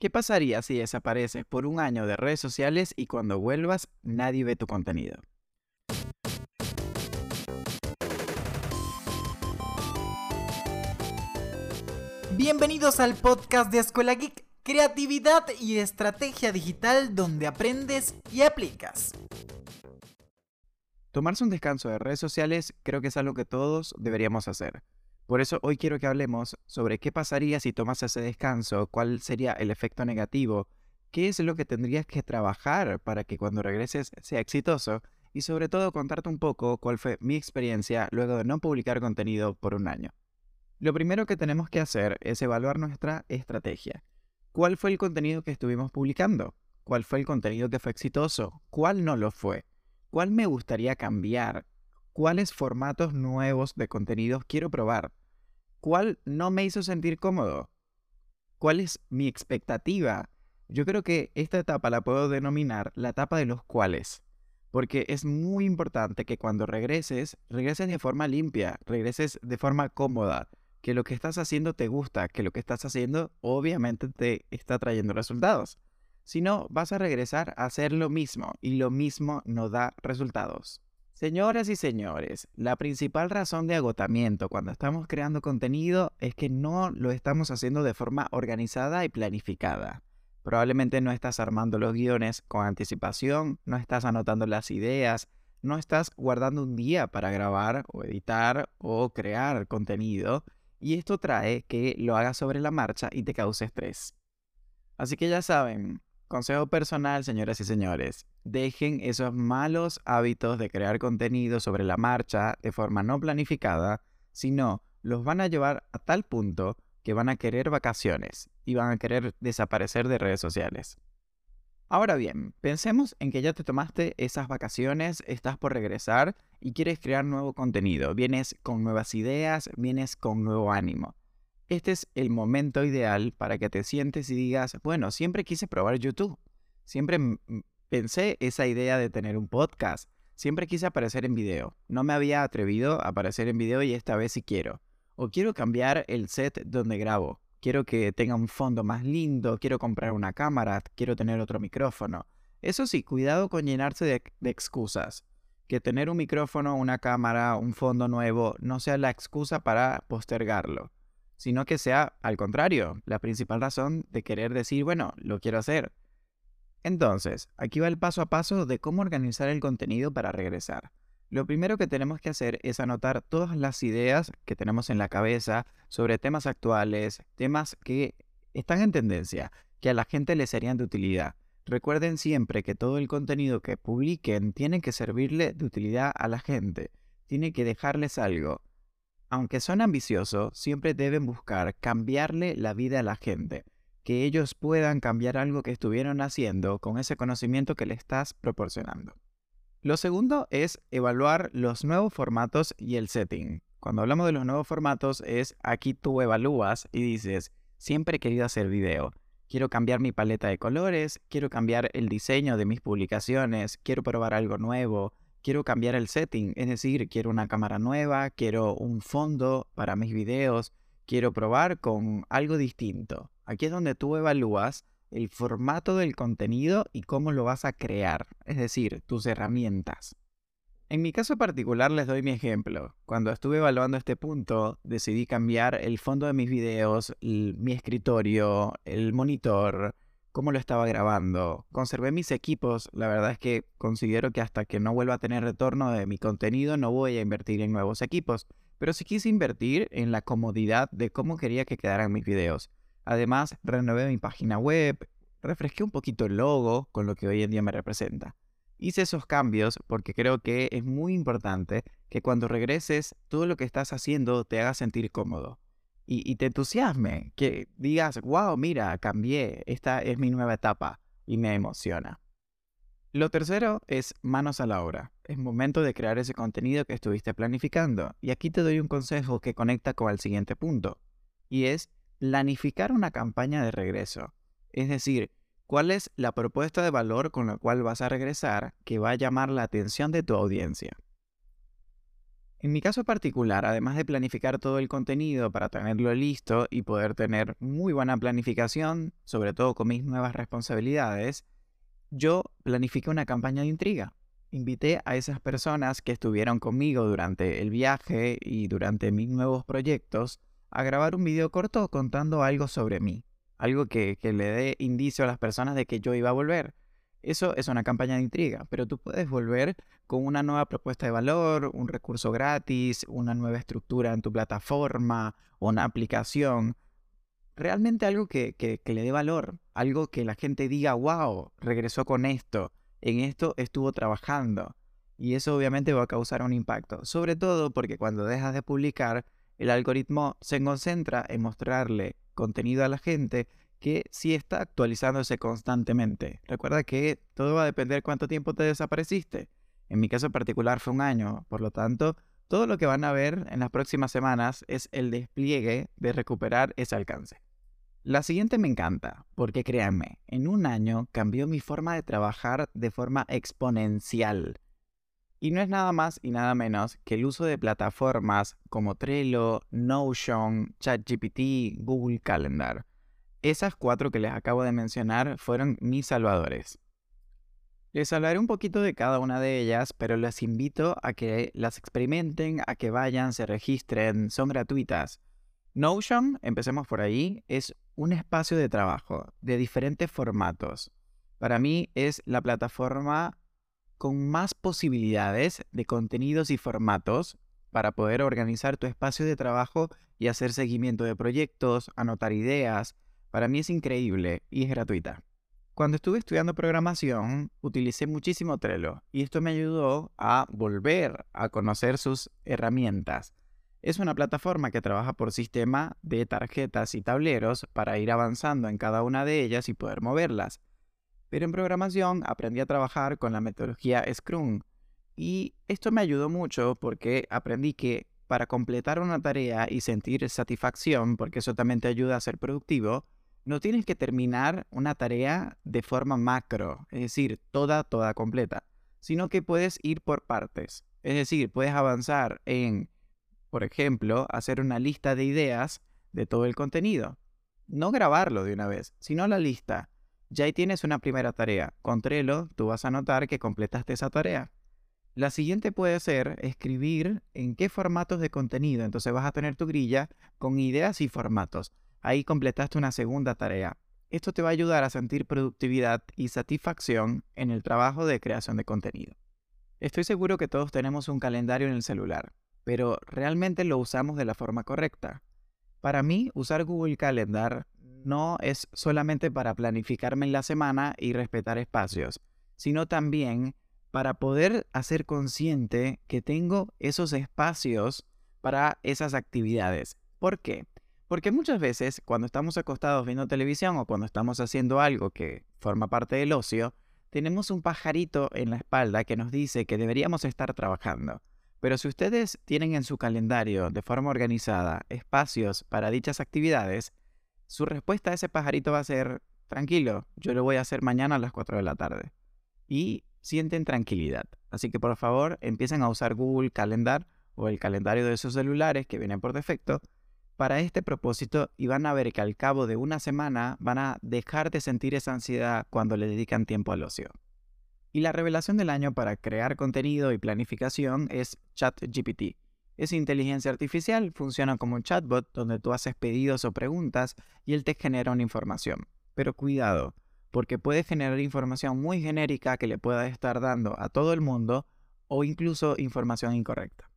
¿Qué pasaría si desapareces por un año de redes sociales y cuando vuelvas nadie ve tu contenido? Bienvenidos al podcast de Escuela Geek, creatividad y estrategia digital donde aprendes y aplicas. Tomarse un descanso de redes sociales creo que es algo que todos deberíamos hacer. Por eso hoy quiero que hablemos sobre qué pasaría si tomas ese descanso, cuál sería el efecto negativo, qué es lo que tendrías que trabajar para que cuando regreses sea exitoso y sobre todo contarte un poco cuál fue mi experiencia luego de no publicar contenido por un año. Lo primero que tenemos que hacer es evaluar nuestra estrategia. ¿Cuál fue el contenido que estuvimos publicando? ¿Cuál fue el contenido que fue exitoso? ¿Cuál no lo fue? ¿Cuál me gustaría cambiar? ¿Cuáles formatos nuevos de contenidos quiero probar? ¿Cuál no me hizo sentir cómodo? ¿Cuál es mi expectativa? Yo creo que esta etapa la puedo denominar la etapa de los cuales, porque es muy importante que cuando regreses, regreses de forma limpia, regreses de forma cómoda, que lo que estás haciendo te gusta, que lo que estás haciendo obviamente te está trayendo resultados. Si no, vas a regresar a hacer lo mismo y lo mismo no da resultados. Señoras y señores, la principal razón de agotamiento cuando estamos creando contenido es que no lo estamos haciendo de forma organizada y planificada. Probablemente no estás armando los guiones con anticipación, no estás anotando las ideas, no estás guardando un día para grabar o editar o crear contenido y esto trae que lo hagas sobre la marcha y te cause estrés. Así que ya saben, Consejo personal, señoras y señores, dejen esos malos hábitos de crear contenido sobre la marcha de forma no planificada, sino los van a llevar a tal punto que van a querer vacaciones y van a querer desaparecer de redes sociales. Ahora bien, pensemos en que ya te tomaste esas vacaciones, estás por regresar y quieres crear nuevo contenido, vienes con nuevas ideas, vienes con nuevo ánimo este es el momento ideal para que te sientes y digas, bueno, siempre quise probar YouTube, siempre pensé esa idea de tener un podcast, siempre quise aparecer en video, no me había atrevido a aparecer en video y esta vez sí quiero. O quiero cambiar el set donde grabo, quiero que tenga un fondo más lindo, quiero comprar una cámara, quiero tener otro micrófono. Eso sí, cuidado con llenarse de, de excusas. Que tener un micrófono, una cámara, un fondo nuevo no sea la excusa para postergarlo sino que sea al contrario, la principal razón de querer decir, bueno, lo quiero hacer. Entonces, aquí va el paso a paso de cómo organizar el contenido para regresar. Lo primero que tenemos que hacer es anotar todas las ideas que tenemos en la cabeza sobre temas actuales, temas que están en tendencia, que a la gente le serían de utilidad. Recuerden siempre que todo el contenido que publiquen tiene que servirle de utilidad a la gente, tiene que dejarles algo aunque son ambiciosos, siempre deben buscar cambiarle la vida a la gente, que ellos puedan cambiar algo que estuvieron haciendo con ese conocimiento que le estás proporcionando. Lo segundo es evaluar los nuevos formatos y el setting. Cuando hablamos de los nuevos formatos es aquí tú evalúas y dices, siempre he querido hacer video. Quiero cambiar mi paleta de colores, quiero cambiar el diseño de mis publicaciones, quiero probar algo nuevo, quiero cambiar el setting, es decir, quiero una cámara nueva, quiero un fondo para mis videos, quiero probar con algo distinto. Aquí es donde tú evalúas el formato del contenido y cómo lo vas a crear, es decir, tus herramientas. En mi caso particular les doy mi ejemplo. Cuando estuve evaluando este punto, decidí cambiar el fondo de mis videos, mi escritorio, el monitor, cómo lo estaba grabando. Conservé mis equipos, la verdad es que considero que hasta que no vuelva a tener retorno de mi contenido no voy a invertir en nuevos equipos, pero sí quise invertir en la comodidad de cómo quería que quedaran mis videos. Además, renové mi página web, refresqué un poquito el logo con lo que hoy en día me representa. Hice esos cambios porque creo que es muy importante que cuando regreses todo lo que estás haciendo te haga sentir cómodo y, te entusiasme, que digas, wow, mira, cambié, esta es mi nueva etapa y me emociona. Lo tercero es manos a la obra. Es momento de crear ese contenido que estuviste planificando. Y aquí te doy un consejo que conecta con el siguiente punto. Y es planificar una campaña de regreso. Es decir, cuál es la propuesta de valor con la cual vas a regresar que va a llamar la atención de tu audiencia. En mi caso particular, además de planificar todo el contenido para tenerlo listo y poder tener muy buena planificación, sobre todo con mis nuevas responsabilidades, yo planifiqué una campaña de intriga. Invité a esas personas que estuvieron conmigo durante el viaje y durante mis nuevos proyectos a grabar un video corto contando algo sobre mí, algo que, que le dé indicio a las personas de que yo iba a volver. Eso es una campaña de intriga, pero tú puedes volver con una nueva propuesta de valor, un recurso gratis, una nueva estructura en tu plataforma, una aplicación. Realmente algo que, que, le dé valor, algo que la gente diga, wow, regresó con esto, en esto estuvo trabajando. Y eso obviamente va a causar un impacto, sobre todo porque cuando dejas de publicar, el algoritmo se concentra en mostrarle contenido a la gente que sí está actualizándose constantemente. Recuerda que todo va a depender cuánto tiempo te desapareciste. En mi caso particular fue un año, por lo tanto, todo lo que van a ver en las próximas semanas es el despliegue de recuperar ese alcance. La siguiente me encanta, porque créanme, en un año cambió mi forma de trabajar de forma exponencial. Y no es nada más y nada menos que el uso de plataformas como Trello, Notion, ChatGPT, Google Calendar. Esas cuatro que les acabo de mencionar fueron mis salvadores. Les hablaré un poquito de cada una de ellas, pero les invito a que las experimenten, a que vayan, se registren, son gratuitas. Notion, empecemos por ahí, es un espacio de trabajo de diferentes formatos. Para mí es la plataforma con más posibilidades de contenidos y formatos para poder organizar tu espacio de trabajo y hacer seguimiento de proyectos, anotar ideas, para mí es increíble y es gratuita. Cuando estuve estudiando programación, utilicé muchísimo Trello y esto me ayudó a volver a conocer sus herramientas. Es una plataforma que trabaja por sistema de tarjetas y tableros para ir avanzando en cada una de ellas y poder moverlas. Pero en programación aprendí a trabajar con la metodología Scrum y esto me ayudó mucho porque aprendí que para completar una tarea y sentir satisfacción, porque eso también te ayuda a ser productivo, no tienes que terminar una tarea de forma macro, es decir, toda, toda completa, sino que puedes ir por partes. Es decir, puedes avanzar en, por ejemplo, hacer una lista de ideas de todo el contenido. No grabarlo de una vez, sino la lista. Ya ahí tienes una primera tarea. Con tú vas a notar que completaste esa tarea. La siguiente puede ser escribir en qué formatos de contenido. Entonces vas a tener tu grilla con ideas y formatos. Ahí completaste una segunda tarea. Esto te va a ayudar a sentir productividad y satisfacción en el trabajo de creación de contenido. Estoy seguro que todos tenemos un calendario en el celular, pero ¿realmente lo usamos de la forma correcta? Para mí, usar Google Calendar no es solamente para planificarme en la semana y respetar espacios, sino también para poder hacer consciente que tengo esos espacios para esas actividades. ¿Por qué? Porque muchas veces cuando estamos acostados viendo televisión o cuando estamos haciendo algo que forma parte del ocio, tenemos un pajarito en la espalda que nos dice que deberíamos estar trabajando. Pero si ustedes tienen en su calendario de forma organizada espacios para dichas actividades, su respuesta a ese pajarito va a ser, tranquilo, yo lo voy a hacer mañana a las 4 de la tarde. Y sienten tranquilidad. Así que por favor empiecen a usar Google Calendar o el calendario de sus celulares que viene por defecto para este propósito y van a ver que al cabo de una semana van a dejar de sentir esa ansiedad cuando le dedican tiempo al ocio. Y la revelación del año para crear contenido y planificación es ChatGPT. Es inteligencia artificial, funciona como un chatbot donde tú haces pedidos o preguntas y él te genera una información. Pero cuidado, porque puede generar información muy genérica que le pueda estar dando a todo el mundo o incluso información incorrecta.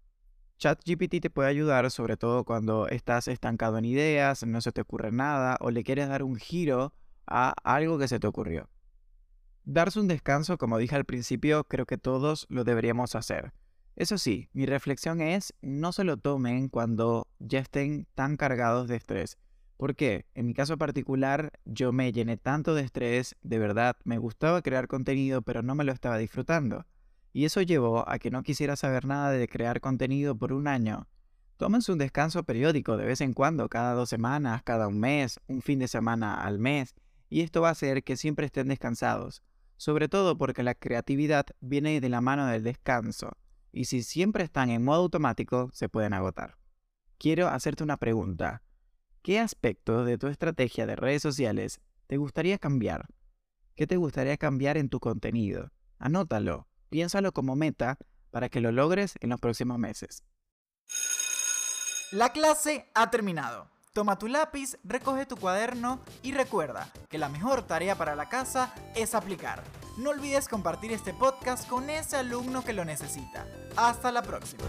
ChatGPT te puede ayudar sobre todo cuando estás estancado en ideas, no se te ocurre nada o le quieres dar un giro a algo que se te ocurrió. Darse un descanso, como dije al principio, creo que todos lo deberíamos hacer. Eso sí, mi reflexión es no se lo tomen cuando ya estén tan cargados de estrés. ¿Por qué? En mi caso particular, yo me llené tanto de estrés, de verdad, me gustaba crear contenido, pero no me lo estaba disfrutando. Y eso llevó a que no quisiera saber nada de crear contenido por un año. Tómense un descanso periódico de vez en cuando, cada dos semanas, cada un mes, un fin de semana al mes, y esto va a hacer que siempre estén descansados, sobre todo porque la creatividad viene de la mano del descanso. y si siempre están en modo automático, se pueden agotar. Quiero hacerte una pregunta. ¿Qué aspectos de tu estrategia de redes sociales te gustaría cambiar? ¿Qué te gustaría cambiar en tu contenido? Anótalo, piénsalo como meta para que lo logres en los próximos meses. La clase ha terminado. Toma tu lápiz, recoge tu cuaderno y recuerda que la mejor tarea para la casa es aplicar. No olvides compartir este podcast con ese alumno que lo necesita. Hasta la próxima.